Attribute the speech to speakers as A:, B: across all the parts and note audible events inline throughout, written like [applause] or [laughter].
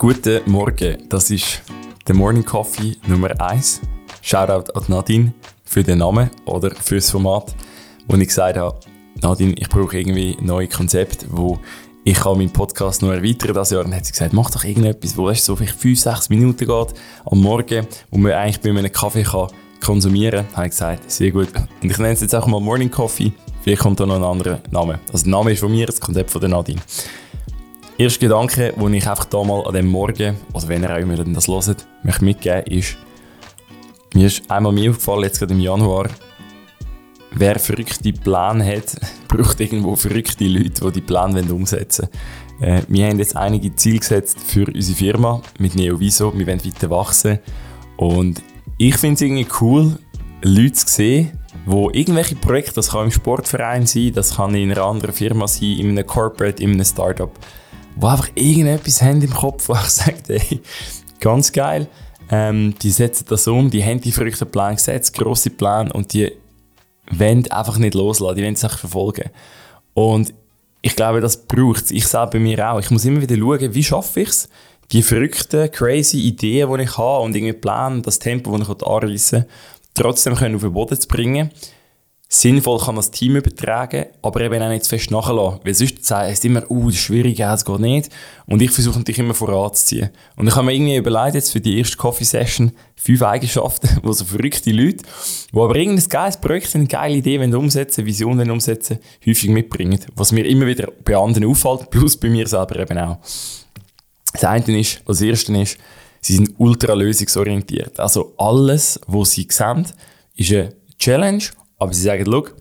A: Guten Morgen, das ist der Morning Coffee Nummer 1. Shoutout an Nadine für den Namen oder für das Format, wo ich gesagt habe, Nadine, ich brauche irgendwie neue Konzepte, wo ich kann meinen Podcast noch erweitern das Jahr. Dann hat sie gesagt, mach doch irgendetwas, wo es so vielleicht 5, 6 Minuten geht am Morgen, wo man eigentlich bei einem Kaffee kann konsumieren kann. habe ich gesagt, sehr gut. Und ich nenne es jetzt auch mal Morning Coffee. Vielleicht kommt da noch ein anderer Name. Also der Name ist von mir, das Konzept von der Nadine. Erster Gedanke, den ich einfach da mal an dem Morgen, oder wenn ihr auch immer das hört, möchte mitgeben, ist, mir ist einmal mir aufgefallen, jetzt gerade im Januar, wer verrückte Pläne hat, [laughs] braucht irgendwo verrückte Leute, die die Pläne umsetzen wollen. Äh, wir haben jetzt einige Ziele gesetzt für unsere Firma mit NeoViso. Wir wollen weiter wachsen. Und ich finde es irgendwie cool, Leute zu sehen, wo irgendwelche Projekte, das kann im Sportverein sein, das kann in einer anderen Firma sein, in einem Corporate, in einem Startup, wo einfach irgendetwas haben im Kopf, wo ich [laughs] sage, hey, ganz geil, ähm, die setzen das um, die haben die verrückten Pläne gesetzt, grosse Pläne und die wollen einfach nicht loslassen, die wollen sich verfolgen. Und ich glaube, das braucht es. Ich selber bei mir auch. Ich muss immer wieder schauen, wie schaffe ich es, die verrückten, crazy Ideen, die ich habe und irgendwie Pläne, das Tempo, das ich anreissen trotzdem können auf den Boden zu bringen sinnvoll kann das Team übertragen, aber eben auch nicht zu fest nachlassen. Weil sonst heißt immer, uh, das ist schwierig, es geht nicht. Und ich versuche natürlich immer voranzuziehen. Und ich habe mir irgendwie überlegt, jetzt für die erste Coffee-Session, fünf Eigenschaften, [laughs] wo so verrückte Leute, die aber irgendein geiles Projekt, eine geile Idee wenn umsetzen, Visionen umsetzen, häufig mitbringen. Was mir immer wieder bei anderen auffällt, [laughs] plus bei mir selber eben auch. Das eine ist, das erste ist, sie sind ultra lösungsorientiert. Also alles, was sie sehen, ist eine Challenge aber sie sagen, look,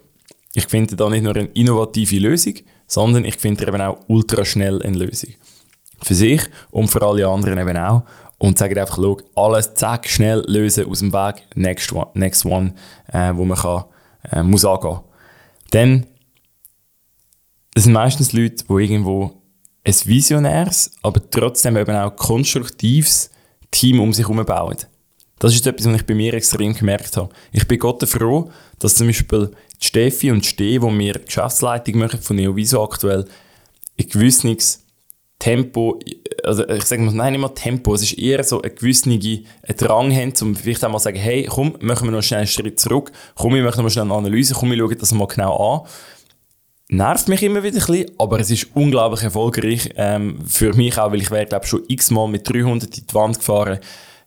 A: ich finde da nicht nur eine innovative Lösung, sondern ich finde eben auch ultra schnell eine Lösung. Für sich und für alle anderen eben auch. Und sagen einfach, look, alles zack, schnell lösen aus dem Weg, next one, next one äh, wo man kann, äh, muss angehen. Dann, das sind meistens Leute, die irgendwo ein visionäres, aber trotzdem eben auch konstruktives Team um sich herum bauen. Das ist etwas, was ich bei mir extrem gemerkt habe. Ich bin Gott froh, dass zum Beispiel die Steffi und die Ste, wo wir Geschäftsleitung machen von Neoviso aktuell, ein gewisses Tempo, also ich sage mal, nein, nicht mal Tempo, es ist eher so ein gewisser Drang haben, um vielleicht einmal zu sagen, hey, komm, machen wir noch schnell einen Schritt zurück, komm, wir machen noch schnell eine Analyse, komm, wir schauen das mal genau an. Nervt mich immer wieder ein bisschen, aber es ist unglaublich erfolgreich ähm, für mich auch, weil ich wäre, glaube schon x-mal mit 300 in die Wand gefahren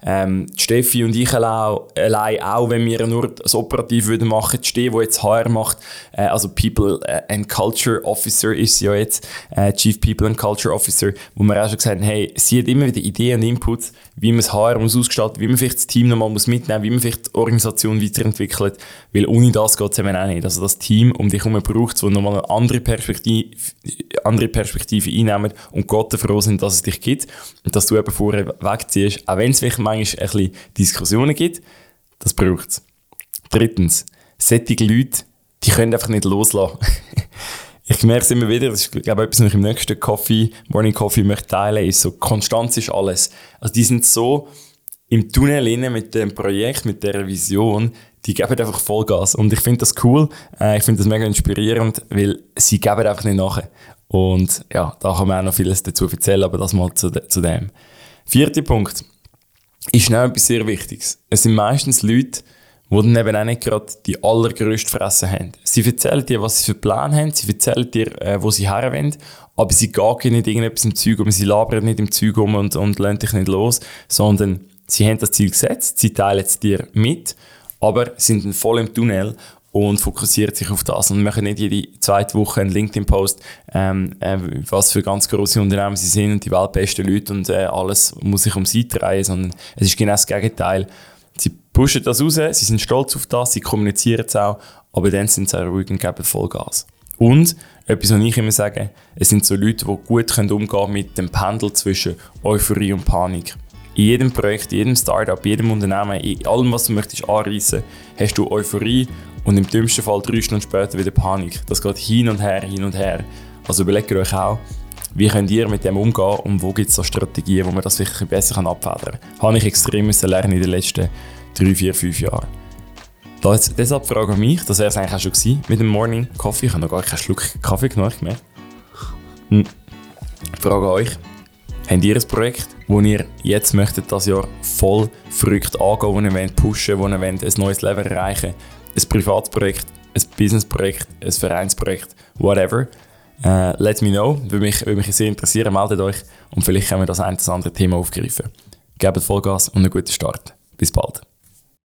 A: ähm, Steffi und ich allein, auch, wenn wir nur das Operativ würden machen, die Steffi, die jetzt HR macht, äh, also People äh, and Culture Officer ist sie ja jetzt, äh, Chief People and Culture Officer, wo wir auch schon gesagt haben, hey, sie hat immer wieder Ideen und Inputs, wie man das HR muss ausgestalten, wie man vielleicht das Team nochmal muss mitnehmen, wie man vielleicht die Organisation weiterentwickelt, weil ohne das geht es eben auch nicht. Also das Team um dich herum braucht es, wo nochmal eine andere Perspektive, andere Perspektive einnehmen und Gott froh sind, dass es dich gibt und dass du eben vorher wegziehst, auch wenn es vielleicht manchmal ein bisschen Diskussionen gibt, das braucht es. Drittens, solche Leute, die können einfach nicht loslassen. [laughs] ich merke es immer wieder, das ist, glaube ich, etwas, was ich im nächsten Coffee, Morning Coffee möchte teilen, ist so, Konstanz ist alles. Also die sind so im Tunnel mit dem Projekt, mit der Vision, die geben einfach Vollgas. Und ich finde das cool, äh, ich finde das mega inspirierend, weil sie geben einfach nicht nach. Und ja, da kann man auch noch vieles dazu erzählen, aber das mal zu, de zu dem. Vierter Punkt ist schnell etwas sehr Wichtiges. Es sind meistens Leute, die eben auch nicht gerade die allergrößte Fresse haben. Sie erzählen dir, was sie für Pläne haben, sie erzählen dir, äh, wo sie herwollen, aber sie gehen nicht irgendetwas im Zeug um, sie labern nicht im Zeug um und, und lassen dich nicht los, sondern sie haben das Ziel gesetzt, sie teilen es dir mit, aber sind dann voll im Tunnel und fokussiert sich auf das und machen nicht jede zweite Woche einen LinkedIn-Post, ähm, äh, was für ganz große Unternehmen sie sind und die weltbesten Leute und äh, alles muss sich um sie drehen, sondern es ist genau das Gegenteil. Sie pushen das raus, sie sind stolz auf das, sie kommunizieren es auch, aber dann sind sie auch ruhig und geben Vollgas. Und, etwas, was ich immer sage, es sind so Leute, die gut können umgehen mit dem Pendel zwischen Euphorie und Panik. In jedem Projekt, in jedem Startup, in jedem Unternehmen, in allem, was du möchtest anreißen, hast du Euphorie und im dümmsten Fall drei Stunden später wieder Panik. Das geht hin und her, hin und her. Also überlegt euch auch, wie könnt ihr mit dem umgehen und wo gibt es da Strategien, wo man das wirklich besser abfedern kann. Habe ich extrem lernen in den letzten drei, vier, fünf Jahren. Da jetzt, deshalb frage ich mich, das wäre es eigentlich auch schon gewesen, mit dem Morning Coffee. Ich habe noch gar keinen Schluck Kaffee genommen, gemerkt. Hm. Ich frage euch, Habt ihr ein Projekt, wo ihr jetzt möchtet das Jahr voll verrückt angehen, wo ihr wollt pushen wo ihr ein neues Level erreichen Ein Privatprojekt, ein Businessprojekt, ein Vereinsprojekt, whatever. Uh, let me know, würde mich, würde mich sehr interessieren, meldet euch und vielleicht können wir das ein oder andere Thema aufgreifen. Gebt Vollgas und einen guten Start. Bis bald.